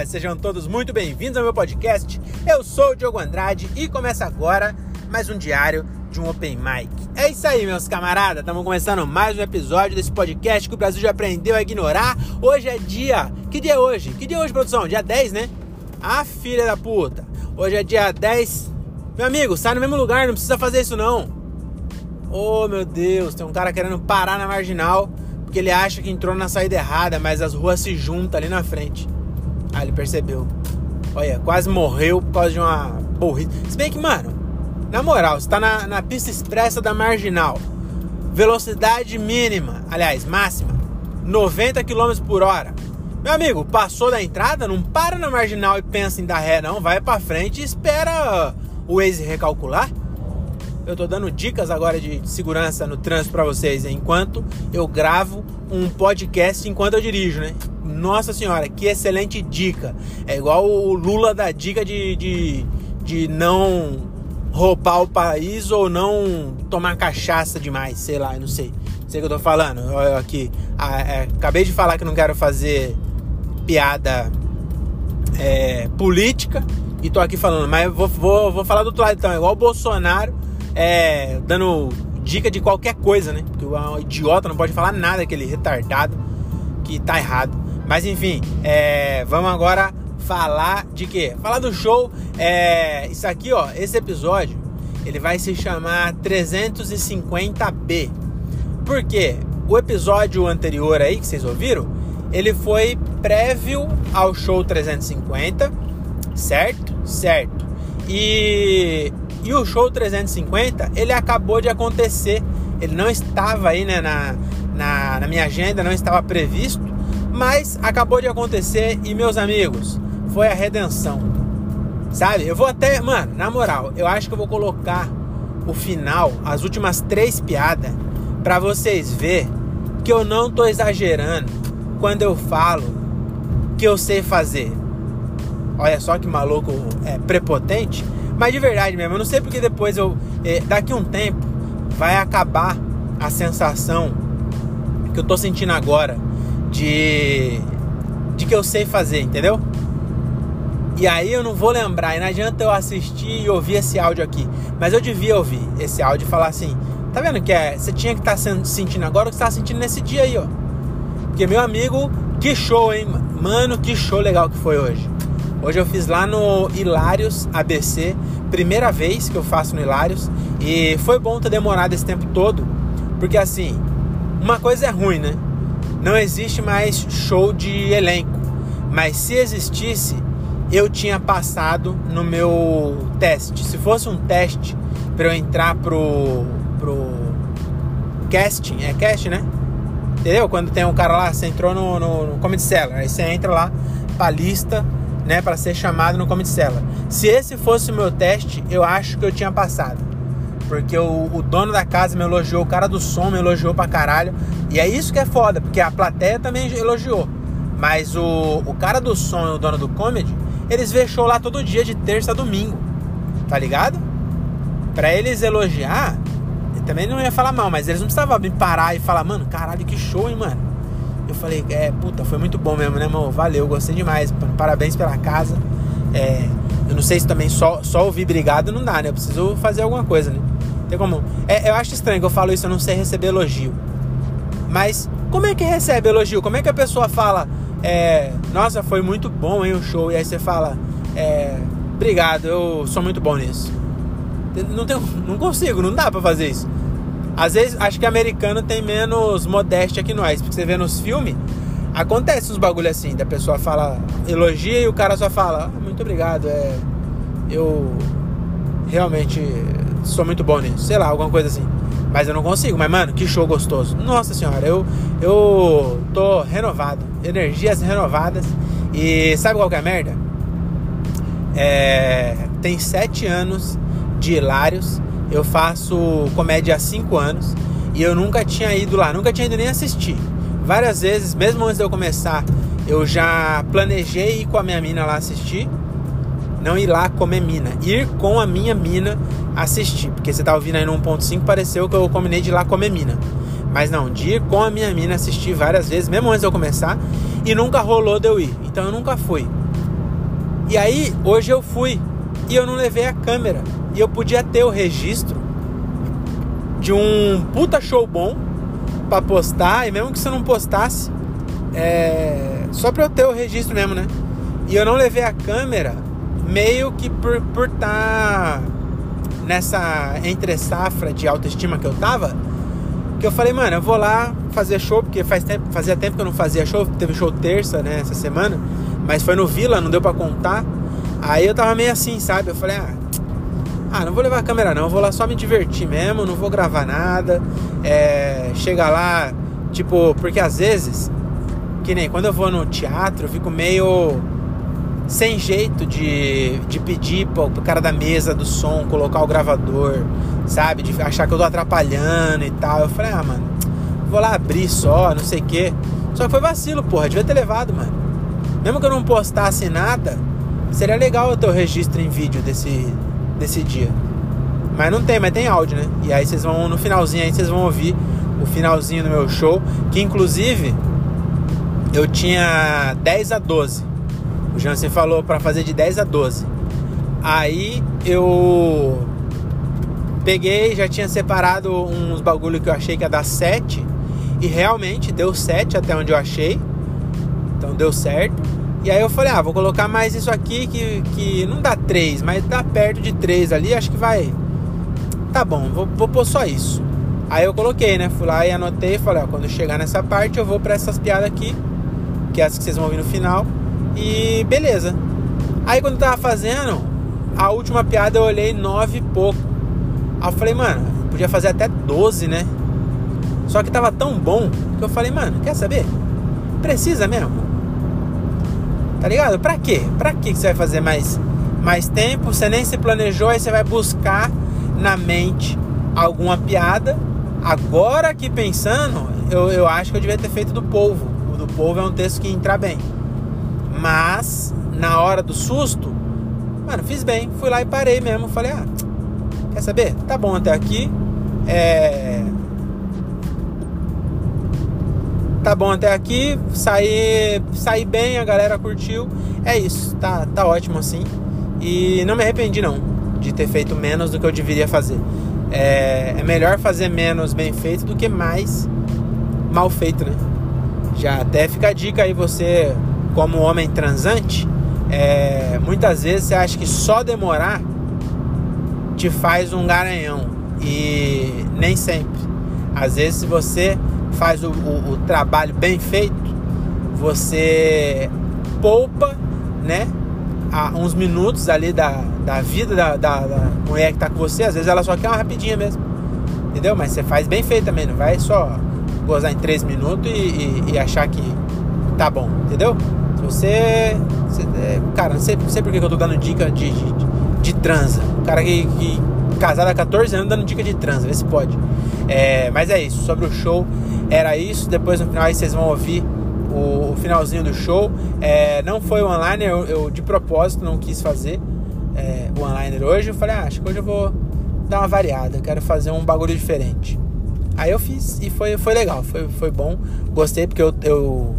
dia! Sejam todos muito bem-vindos ao meu podcast. Eu sou o Diogo Andrade e começa agora mais um diário de um Open Mic. É isso aí, meus camaradas. Estamos começando mais um episódio desse podcast que o Brasil já aprendeu a ignorar. Hoje é dia. Que dia é hoje? Que dia é hoje, produção? Dia 10, né? Ah, filha da puta. Hoje é dia 10. Meu amigo, sai no mesmo lugar, não precisa fazer isso não. Oh, meu Deus, tem um cara querendo parar na marginal porque ele acha que entrou na saída errada, mas as ruas se juntam ali na frente. Ah, ele percebeu. Olha, quase morreu por causa de uma burrice. Se bem que, mano, na moral, você tá na, na pista expressa da marginal. Velocidade mínima, aliás, máxima, 90 km por hora. Meu amigo, passou da entrada, não para na marginal e pensa em dar ré, não. Vai pra frente e espera o Waze recalcular eu tô dando dicas agora de segurança no trânsito para vocês, enquanto eu gravo um podcast enquanto eu dirijo, né? Nossa senhora, que excelente dica! É igual o Lula da dica de, de, de não roubar o país ou não tomar cachaça demais, sei lá, eu não sei. Sei o que eu tô falando. Eu, aqui, é, acabei de falar que não quero fazer piada é, política e tô aqui falando, mas vou, vou, vou falar do outro lado então, igual o Bolsonaro é, dando dica de qualquer coisa, né? Porque o idiota não pode falar nada, aquele retardado que tá errado. Mas enfim, é, vamos agora falar de quê? Falar do show. É, isso aqui, ó, esse episódio, ele vai se chamar 350B. Por quê? O episódio anterior aí que vocês ouviram, ele foi prévio ao show 350, certo? Certo. E e o show 350, ele acabou de acontecer. Ele não estava aí né, na, na, na minha agenda, não estava previsto, mas acabou de acontecer e, meus amigos, foi a redenção. Sabe? Eu vou até, mano, na moral, eu acho que eu vou colocar o final, as últimas três piadas, para vocês ver que eu não tô exagerando quando eu falo que eu sei fazer. Olha só que maluco é prepotente. Mas de verdade mesmo, eu não sei porque depois eu. Eh, daqui um tempo vai acabar a sensação que eu tô sentindo agora de. de que eu sei fazer, entendeu? E aí eu não vou lembrar, e não adianta eu assistir e ouvir esse áudio aqui. Mas eu devia ouvir esse áudio e falar assim: tá vendo que é? Você tinha que estar tá sentindo agora o que você tá sentindo nesse dia aí, ó. Porque meu amigo, que show, hein? Mano, que show legal que foi hoje. Hoje eu fiz lá no Hilários ABC, primeira vez que eu faço no Hilários, e foi bom ter demorado esse tempo todo, porque assim, uma coisa é ruim, né? Não existe mais show de elenco, mas se existisse, eu tinha passado no meu teste. Se fosse um teste para eu entrar pro pro casting, é casting, né? Entendeu? Quando tem um cara lá, você entrou no, no, no Comedy Cellar, aí você entra lá pra lista né, para ser chamado no Comedy Cellar. Se esse fosse o meu teste, eu acho que eu tinha passado. Porque o, o, dono da casa me elogiou, o cara do som me elogiou pra caralho. E é isso que é foda, porque a plateia também elogiou. Mas o, o cara do som e o dono do comedy, eles vê lá todo dia, de terça a domingo. Tá ligado? Pra eles elogiar, também não ia falar mal, mas eles não precisavam me parar e falar, mano, caralho, que show, hein, mano. Eu falei, é, puta, foi muito bom mesmo, né, irmão? Valeu, gostei demais. Parabéns pela casa. É, eu não sei se também só, só ouvir obrigado não dá, né? Eu preciso fazer alguma coisa, né? Tem como. É, eu acho estranho que eu falo isso, eu não sei receber elogio. Mas como é que recebe elogio? Como é que a pessoa fala, é, nossa, foi muito bom, hein, o show? E aí você fala, é, obrigado, eu sou muito bom nisso. Não, tenho, não consigo, não dá pra fazer isso. Às vezes, acho que americano tem menos modéstia que nós. Porque você vê nos filmes, acontece uns bagulho assim, da pessoa fala, elogia e o cara só fala, ah, muito obrigado, é. Eu realmente sou muito bom nisso. Sei lá, alguma coisa assim. Mas eu não consigo. Mas, mano, que show gostoso. Nossa senhora, eu, eu tô renovado. Energias renovadas. E sabe qual que é a merda? É, tem sete anos de Hilários eu faço comédia há 5 anos e eu nunca tinha ido lá, nunca tinha ido nem assistir. Várias vezes, mesmo antes de eu começar, eu já planejei ir com a minha mina lá assistir. Não ir lá comer mina, ir com a minha mina assistir. Porque você tá ouvindo aí no 1.5, pareceu que eu combinei de ir lá comer mina. Mas não, de ir com a minha mina assistir várias vezes, mesmo antes de eu começar, e nunca rolou de eu ir. Então eu nunca fui. E aí, hoje eu fui e eu não levei a câmera. E eu podia ter o registro de um puta show bom para postar, e mesmo que você não postasse, é, só pra eu ter o registro mesmo, né? E eu não levei a câmera meio que por por tá nessa entre safra de autoestima que eu tava, que eu falei, mano, eu vou lá fazer show, porque faz tempo, fazia tempo que eu não fazia show, teve show terça, né, essa semana, mas foi no Vila, não deu para contar. Aí eu tava meio assim, sabe? Eu falei, ah, ah, não vou levar a câmera não, vou lá só me divertir mesmo, não vou gravar nada. É, chega lá, tipo, porque às vezes, que nem quando eu vou no teatro, eu fico meio sem jeito de, de pedir pro, pro cara da mesa do som colocar o gravador, sabe? De achar que eu tô atrapalhando e tal. Eu falei, ah, mano, vou lá abrir só, não sei o quê. Só que foi vacilo, porra, devia ter levado, mano. Mesmo que eu não postasse nada, seria legal eu ter o registro em vídeo desse, desse dia. Mas não tem, mas tem áudio, né? E aí vocês vão, no finalzinho aí, vocês vão ouvir o finalzinho do meu show, que inclusive eu tinha 10 a 12. O Jansen falou para fazer de 10 a 12. Aí eu peguei, já tinha separado uns bagulho que eu achei que ia dar 7 e realmente deu 7 até onde eu achei. Então deu certo. E aí eu falei, ah, vou colocar mais isso aqui que, que não dá 3, mas dá perto de 3 ali, acho que vai. Tá bom, vou, vou pôr só isso. Aí eu coloquei, né? Fui lá e anotei, falei, ó, quando chegar nessa parte eu vou para essas piadas aqui, que é as que vocês vão ouvir no final. E beleza. Aí quando eu tava fazendo, a última piada eu olhei 9 e pouco. Aí eu falei, mano, podia fazer até 12, né? Só que tava tão bom que eu falei, mano, quer saber? Precisa mesmo? Tá ligado? Pra quê? Pra quê que você vai fazer mais, mais tempo? Você nem se planejou, aí você vai buscar na mente alguma piada. Agora que pensando, eu, eu acho que eu devia ter feito do povo. O do povo é um texto que entra bem. Mas, na hora do susto, mano, fiz bem. Fui lá e parei mesmo. Falei, ah, quer saber? Tá bom até aqui. É tá bom até aqui, saí, saí bem, a galera curtiu. É isso, tá, tá ótimo assim. E não me arrependi não de ter feito menos do que eu deveria fazer. É, é melhor fazer menos bem feito do que mais mal feito, né? Já até fica a dica aí você, como homem transante, é, muitas vezes você acha que só demorar te faz um garanhão. E nem sempre. Às vezes, se você faz o, o, o trabalho bem feito, você poupa, né? uns minutos ali da, da vida da, da, da, mulher que tá com você, às vezes ela só quer uma rapidinha mesmo. Entendeu? Mas você faz bem feito também, não vai só gozar em 3 minutos e, e, e, achar que tá bom, entendeu? Se você. é, cara, não sei, não sei por que eu tô dando dica de, de, de transa. O cara que, que casado há 14 anos dando dica de transa, vê se pode. É, mas é isso, sobre o show era isso. Depois no final aí vocês vão ouvir o, o finalzinho do show. É, não foi o online, eu, eu, de propósito não quis fazer é, o online hoje. Eu falei, ah, acho que hoje eu vou dar uma variada, quero fazer um bagulho diferente. Aí eu fiz e foi, foi legal, foi, foi bom. Gostei porque eu, eu.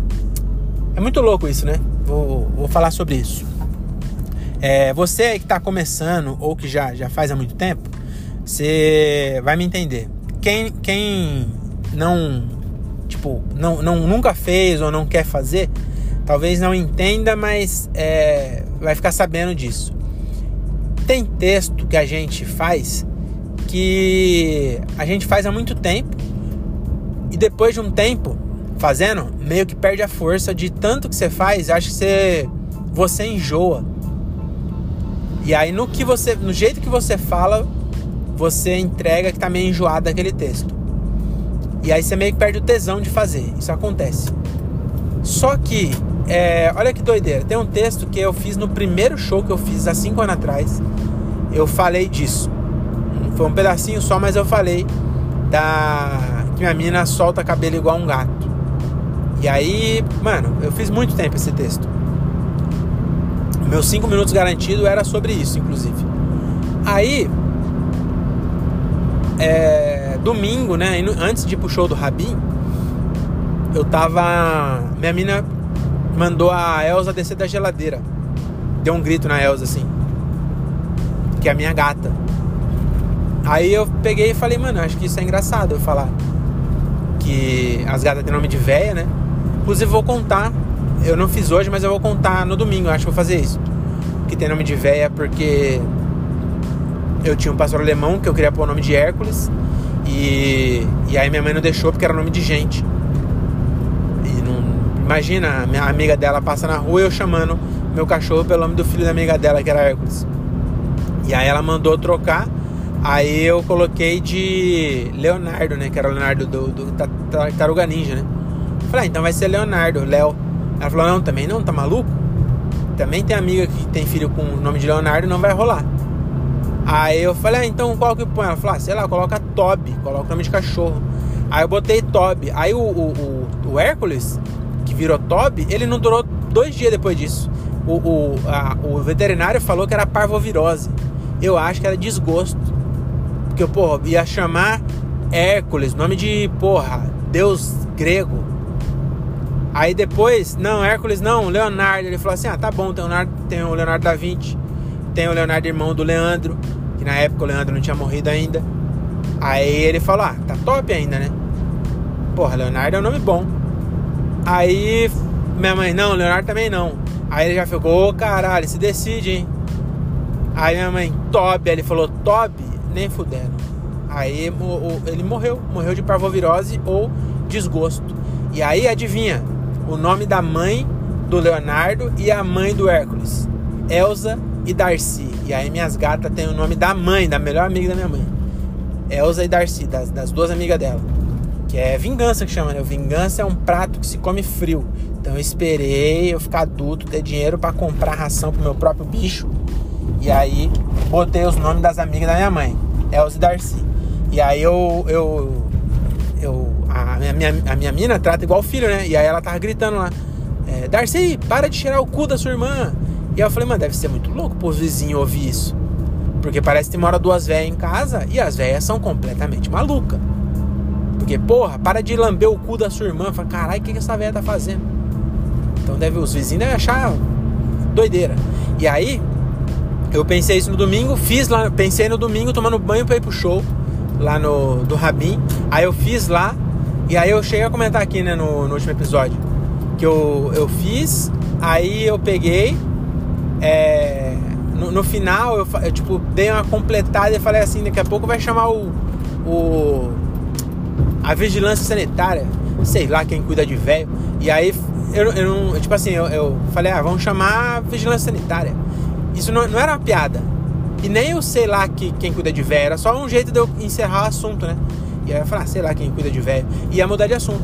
É muito louco isso, né? Vou, vou falar sobre isso. É, você que está começando ou que já, já faz há muito tempo, você vai me entender. Quem, quem não, tipo, não, não, nunca fez ou não quer fazer, talvez não entenda, mas é, vai ficar sabendo disso. Tem texto que a gente faz que a gente faz há muito tempo e depois de um tempo fazendo, meio que perde a força de tanto que você faz, acho que você, você enjoa e aí no que você, no jeito que você fala, você entrega que tá meio enjoado daquele texto. E aí você meio que perde o tesão de fazer. Isso acontece. Só que, é, olha que doideira. Tem um texto que eu fiz no primeiro show que eu fiz há cinco anos atrás. Eu falei disso. Foi um pedacinho só, mas eu falei da que minha mina solta cabelo igual um gato. E aí, mano, eu fiz muito tempo esse texto. Meus 5 minutos garantido era sobre isso, inclusive. Aí, é, domingo, né? Antes de ir pro show do Rabin, eu tava. Minha mina mandou a Elsa descer da geladeira. deu um grito na Elsa assim. Que é a minha gata. Aí eu peguei e falei, mano, acho que isso é engraçado eu falar. Que as gatas têm nome de véia, né? Inclusive vou contar. Eu não fiz hoje, mas eu vou contar no domingo, acho que vou fazer isso. Que tem nome de véia porque eu tinha um pastor alemão que eu queria pôr o nome de Hércules. E, e aí minha mãe não deixou porque era nome de gente. E não. Imagina, minha amiga dela passa na rua e eu chamando meu cachorro pelo nome do filho da amiga dela, que era Hércules. E aí ela mandou trocar. Aí eu coloquei de Leonardo, né? Que era o Leonardo do, do Taruga Ninja, né? Falei, ah, então vai ser Leonardo, Léo. Ela falou, não, também não, tá maluco? Também tem amiga que tem filho com o nome de Leonardo, não vai rolar. Aí eu falei, ah, então qual que põe? Ela falou, ah, sei lá, coloca Toby, coloca o nome de cachorro. Aí eu botei Toby. Aí o, o, o, o Hércules, que virou Toby, ele não durou dois dias depois disso. O, o, a, o veterinário falou que era parvovirose. Eu acho que era desgosto. Porque, porra, ia chamar Hércules, nome de, porra, deus grego. Aí depois, não, Hércules não, Leonardo. Ele falou assim: ah, tá bom, tem o Leonardo, tem o Leonardo da Vinci, tem o Leonardo, irmão do Leandro, que na época o Leandro não tinha morrido ainda. Aí ele falou: ah, tá top ainda, né? Porra, Leonardo é um nome bom. Aí minha mãe, não, Leonardo também não. Aí ele já ficou, ô oh, caralho, se decide, hein? Aí minha mãe, Toby, ele falou, Toby, nem fudendo. Aí ele morreu, morreu de parvovirose ou desgosto. E aí adivinha, o nome da mãe do Leonardo e a mãe do Hércules, Elsa e Darcy. E aí minhas gatas têm o nome da mãe, da melhor amiga da minha mãe. Elsa e Darcy, das, das duas amigas dela. Que é vingança que chama, né? Vingança é um prato que se come frio. Então eu esperei eu ficar adulto, ter dinheiro para comprar ração pro meu próprio bicho. E aí botei os nomes das amigas da minha mãe, Elsa e Darcy. E aí eu, eu, eu a minha, a minha mina trata igual filho, né? E aí ela tava gritando lá, é, Darcy, para de cheirar o cu da sua irmã. E eu falei, mano, deve ser muito louco pros vizinhos ouvir isso. Porque parece que mora duas velhas em casa e as velhas são completamente malucas. Porque, porra, para de lamber o cu da sua irmã. Fala, caralho, o que, que essa velha tá fazendo? Então deve, os vizinhos devem achar doideira. E aí, eu pensei isso no domingo, fiz lá, pensei no domingo tomando banho pra ir pro show lá no do Rabin. Aí eu fiz lá, e aí eu cheguei a comentar aqui, né, no, no último episódio. Que eu, eu fiz, aí eu peguei, é, no, no, final eu, eu, tipo, dei uma completada e falei assim, daqui a pouco vai chamar o, o a vigilância sanitária, sei lá quem cuida de velho. E aí eu, eu tipo assim, eu, eu, falei, ah, vamos chamar a vigilância sanitária. Isso não, não era uma piada. E nem eu sei lá que, quem cuida de velho, era só um jeito de eu encerrar o assunto, né? E aí eu falei, ah, sei lá quem cuida de velho. E ia mudar de assunto.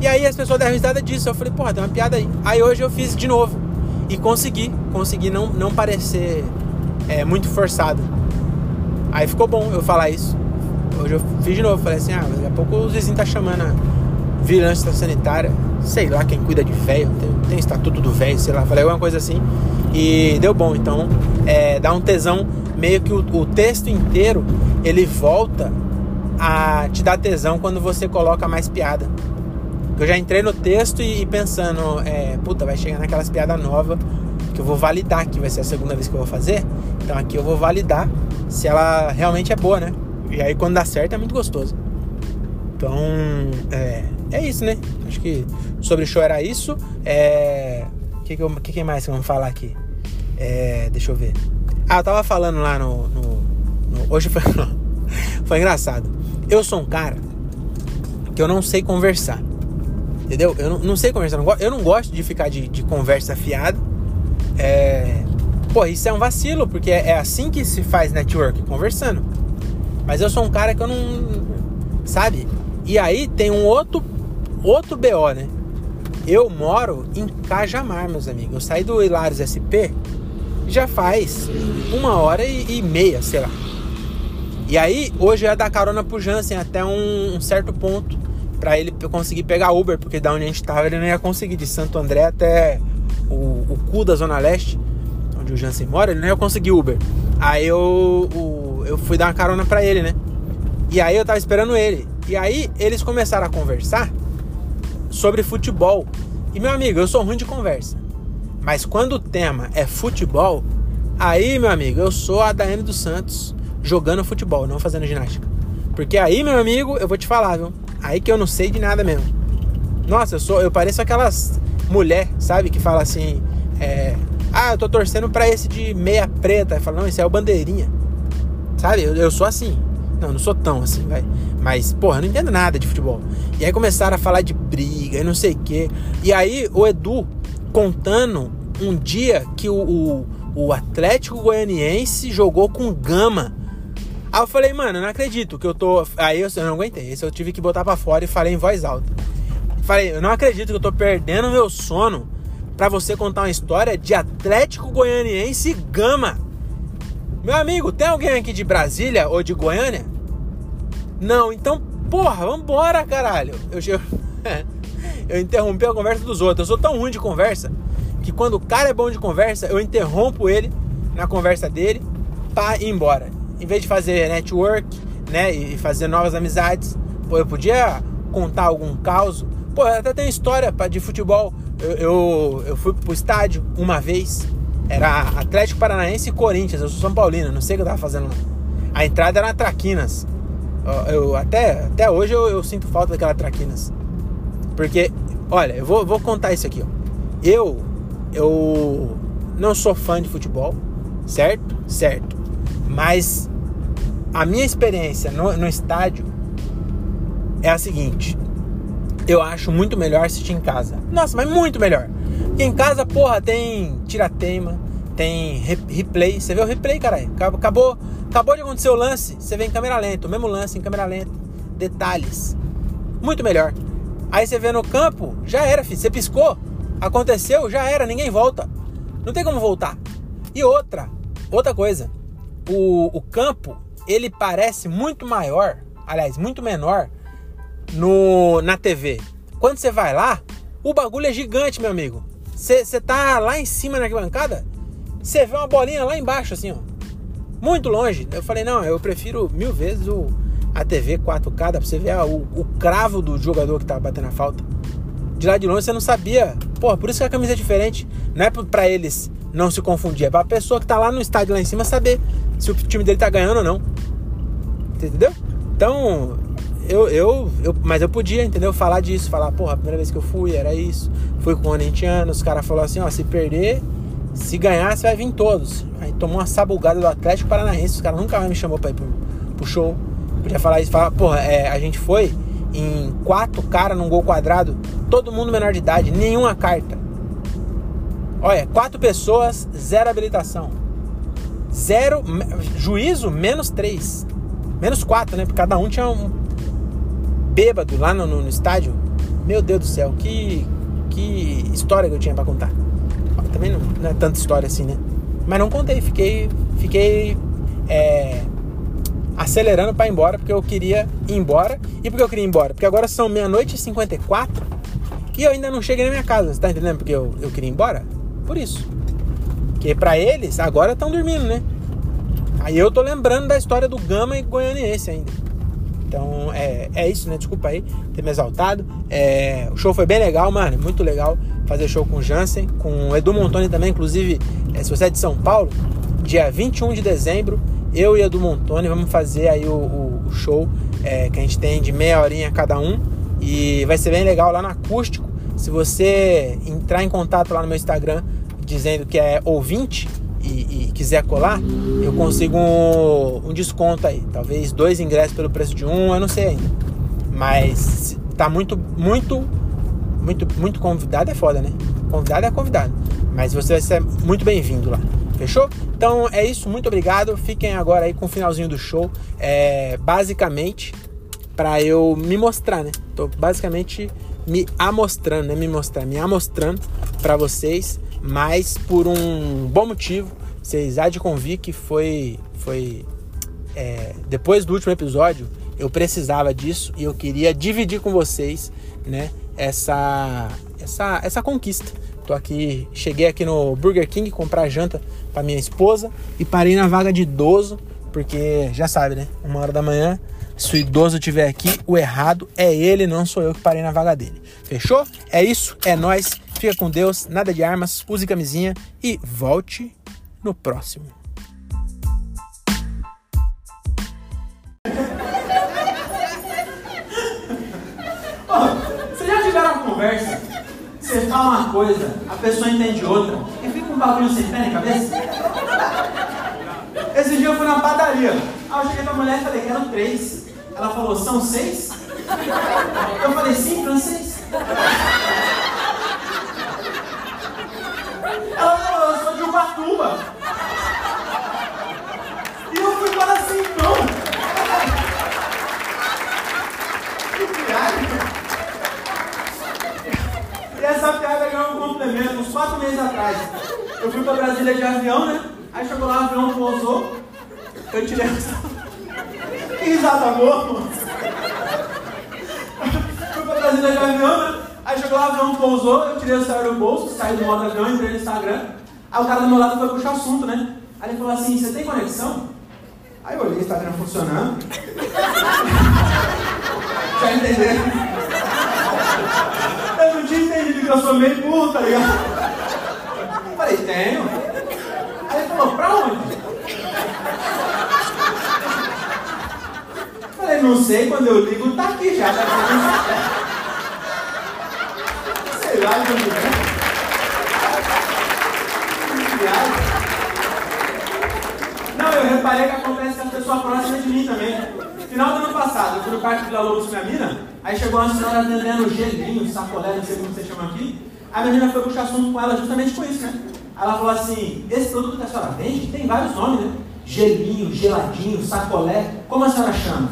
E aí as pessoas deram risada disso. Eu falei, porra, tem uma piada aí. Aí hoje eu fiz de novo. E consegui, consegui não, não parecer é, muito forçado. Aí ficou bom eu falar isso. Hoje eu fiz de novo, falei assim, ah, daqui a pouco os vizinhos tá chamando a vigilância sanitária, sei lá quem cuida de velho, tem, tem estatuto do velho, sei lá, falei alguma coisa assim. E deu bom, então é, dá um tesão, meio que o, o texto inteiro ele volta a te dar tesão quando você coloca mais piada. Eu já entrei no texto e, e pensando, é, puta, vai chegar naquelas piadas novas que eu vou validar, que vai ser a segunda vez que eu vou fazer. Então aqui eu vou validar se ela realmente é boa, né? E aí quando dá certo é muito gostoso. Então, é, é isso, né? Acho que sobre show era isso. É. O que, que, que, mais que vamos falar aqui? É, deixa eu ver. Ah, eu tava falando lá no. no, no hoje foi, foi engraçado. Eu sou um cara que eu não sei conversar. Entendeu? Eu não, não sei conversar. Eu não gosto de ficar de, de conversa fiada. É. Pô, isso é um vacilo, porque é, é assim que se faz network, conversando. Mas eu sou um cara que eu não. Sabe? E aí tem um outro, outro BO, né? Eu moro em Cajamar, meus amigos. Eu saí do Hilários SP já faz uma hora e, e meia, sei lá. E aí, hoje eu ia dar carona pro Jansen até um, um certo ponto para ele conseguir pegar Uber, porque da onde a gente tava ele não ia conseguir, de Santo André até o, o cu da Zona Leste, onde o Jansen mora, ele não ia conseguir Uber. Aí eu, o, eu fui dar uma carona pra ele, né? E aí eu tava esperando ele. E aí eles começaram a conversar sobre futebol. E meu amigo, eu sou ruim de conversa. Mas quando o tema é futebol, aí, meu amigo, eu sou a Daiane dos Santos jogando futebol, não fazendo ginástica. Porque aí, meu amigo, eu vou te falar, viu? Aí que eu não sei de nada mesmo. Nossa, eu sou, eu pareço aquelas mulher, sabe, que fala assim, é, ah, eu tô torcendo para esse de meia preta. Eu falo, não, esse é o bandeirinha. Sabe? Eu, eu sou assim. Não, não sou tão assim, vai. Mas, porra, eu não entendo nada de futebol. E aí começaram a falar de briga e não sei o quê. E aí o Edu contando um dia que o, o, o Atlético Goianiense jogou com Gama. Aí eu falei, mano, eu não acredito que eu tô. Aí eu, eu não aguentei. Esse eu tive que botar para fora e falei em voz alta. Falei, eu não acredito que eu tô perdendo meu sono para você contar uma história de Atlético Goianiense Gama. Meu amigo, tem alguém aqui de Brasília ou de Goiânia? Não, então, porra, vambora, caralho. Eu, eu, eu interrompi a conversa dos outros. Eu sou tão ruim de conversa que quando o cara é bom de conversa, eu interrompo ele na conversa dele para ir embora. Em vez de fazer network, né, e fazer novas amizades, pô, eu podia contar algum caos. Pô, até tem história de futebol. Eu, eu, eu fui pro estádio uma vez, era Atlético Paranaense e Corinthians. Eu sou São Paulino, não sei o que eu tava fazendo lá. A entrada era na Traquinas. Eu, até, até hoje eu, eu, sinto falta daquela Traquinas. Porque, olha, eu vou, vou contar isso aqui. Ó. Eu, eu não sou fã de futebol, certo? Certo. Mas a minha experiência no, no estádio é a seguinte: eu acho muito melhor assistir em casa. Nossa, mas muito melhor. Porque em casa, porra, tem tirateima, tem replay. Você vê o replay, caralho. Acabou, acabou de acontecer o lance, você vê em câmera lenta, o mesmo lance em câmera lenta. Detalhes. Muito melhor. Aí você vê no campo, já era, filho. Você piscou, aconteceu, já era, ninguém volta. Não tem como voltar. E outra, outra coisa. O, o campo, ele parece muito maior, aliás, muito menor no, na TV. Quando você vai lá, o bagulho é gigante, meu amigo. Você tá lá em cima na arquibancada, você vê uma bolinha lá embaixo, assim, ó. Muito longe. Eu falei, não, eu prefiro mil vezes o, a TV 4K, dá pra você ver o, o cravo do jogador que tá batendo a falta. De lá de longe você não sabia. Porra, por isso que a camisa é diferente. Não é pra eles não se confundir, é pra pessoa que tá lá no estádio lá em cima saber se o time dele tá ganhando ou não. Entendeu? Então, eu, eu, eu, mas eu podia, entendeu? Falar disso, falar, porra, a primeira vez que eu fui era isso. Fui com o Corinthians, os caras falaram assim, ó, se perder, se ganhar, você vai vir todos. Aí tomou uma sabugada do Atlético Paranaense, os caras nunca mais me chamou pra ir pro, pro show. Podia falar isso, falar, porra, é, a gente foi em quatro caras num gol quadrado, todo mundo menor de idade, nenhuma carta. Olha, quatro pessoas, zero habilitação. Zero, juízo, menos três. Menos quatro, né? Porque cada um tinha um, bêbado lá no, no, no estádio. Meu Deus do céu, que, que história que eu tinha para contar. Também não, não, é tanta história assim, né? Mas não contei, fiquei, fiquei é, acelerando para ir embora porque eu queria ir embora. E porque eu queria ir embora? Porque agora são meia-noite e 54 e eu ainda não cheguei na minha casa. Você tá entendendo porque eu, eu queria ir embora? Por isso. Porque para eles, agora estão dormindo, né? Aí eu tô lembrando da história do Gama e Goianiense ainda. Então é, é isso, né? Desculpa aí ter me exaltado. É, o show foi bem legal, mano. Muito legal fazer show com o Jansen, com o Edu Montoni também. Inclusive, é, se você é de São Paulo, dia 21 de dezembro, eu e Edu Montoni vamos fazer aí o, o, o show é, que a gente tem de meia horinha cada um. E vai ser bem legal lá no acústico. Se você entrar em contato lá no meu Instagram dizendo que é ouvinte, e, e quiser colar, eu consigo um, um, desconto aí. Talvez dois ingressos pelo preço de um, eu não sei ainda. Mas tá muito, muito, muito, muito convidado é foda, né? Convidado é convidado. Mas você vai ser muito bem-vindo lá. Fechou? Então é isso, muito obrigado. Fiquem agora aí com o finalzinho do show. É, basicamente, para eu me mostrar, né? Tô basicamente me amostrando, né? Me mostrar, me amostrando para vocês mas por um bom motivo, vocês há de convir que foi, foi é, depois do último episódio, eu precisava disso e eu queria dividir com vocês, né, essa, essa, essa conquista. Tô aqui, cheguei aqui no Burger King comprar janta para minha esposa e parei na vaga de idoso, porque já sabe, né? Uma hora da manhã, se o idoso tiver aqui, o errado é ele, não sou eu que parei na vaga dele. Fechou? É isso, é nós Fica com Deus, nada de armas, use camisinha e volte no próximo. Você já tiveram uma conversa? Você fala uma coisa, a pessoa entende outra, e fica um bagulho sem pé na cabeça? Esse dia eu fui na padaria. Aí eu cheguei pra mulher e falei, quero três. Ela falou, são seis? Eu falei, sim, francês. Ela falou, E eu fui para assim, não. Que viagem. E essa piada ganhou um complemento uns quatro meses atrás. Eu fui pra Brasília de avião, né? Aí chegou lá, o avião pousou. Eu tirei essa. Que risada boa, moço. Fui pra Brasília de avião, né? Aí chegou lá, o avião pousou, eu tirei o celular do bolso, saí do modo avião, entrei no Instagram. Aí o cara do meu lado foi puxar assunto, né? Aí ele falou assim, você tem conexão? Aí eu olhei Instagram funcionando. Já entenderam? Eu não tinha entendido que eu sou meio burro, tá ligado? Falei, tenho. Aí ele falou, pra onde? Falei, não sei, quando eu ligo, tá aqui já, tá aqui. Sei lá de onde vem. Que Não, eu reparei que acontece com a pessoa próxima de mim também. Final do ano passado, eu fui no Parque Vila Lobos com minha mina, aí chegou uma senhora vendendo gelinho, sacolé, não sei como você chama aqui. A menina foi puxar assunto com ela justamente com isso, né? Ela falou assim, esse produto que a senhora vende tem vários nomes, né? Gelinho, geladinho, sacolé, como a senhora chama?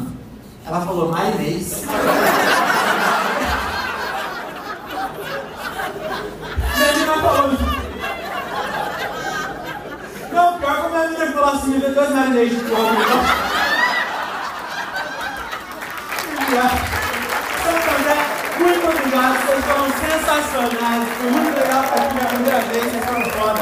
Ela falou, maionese. A minha menina falou assim, me dê dois marinês de fogo, então. Santander, muito obrigado, vocês foram sensacionais. Foi muito legal estar aqui minha primeira vez, vocês foram foda.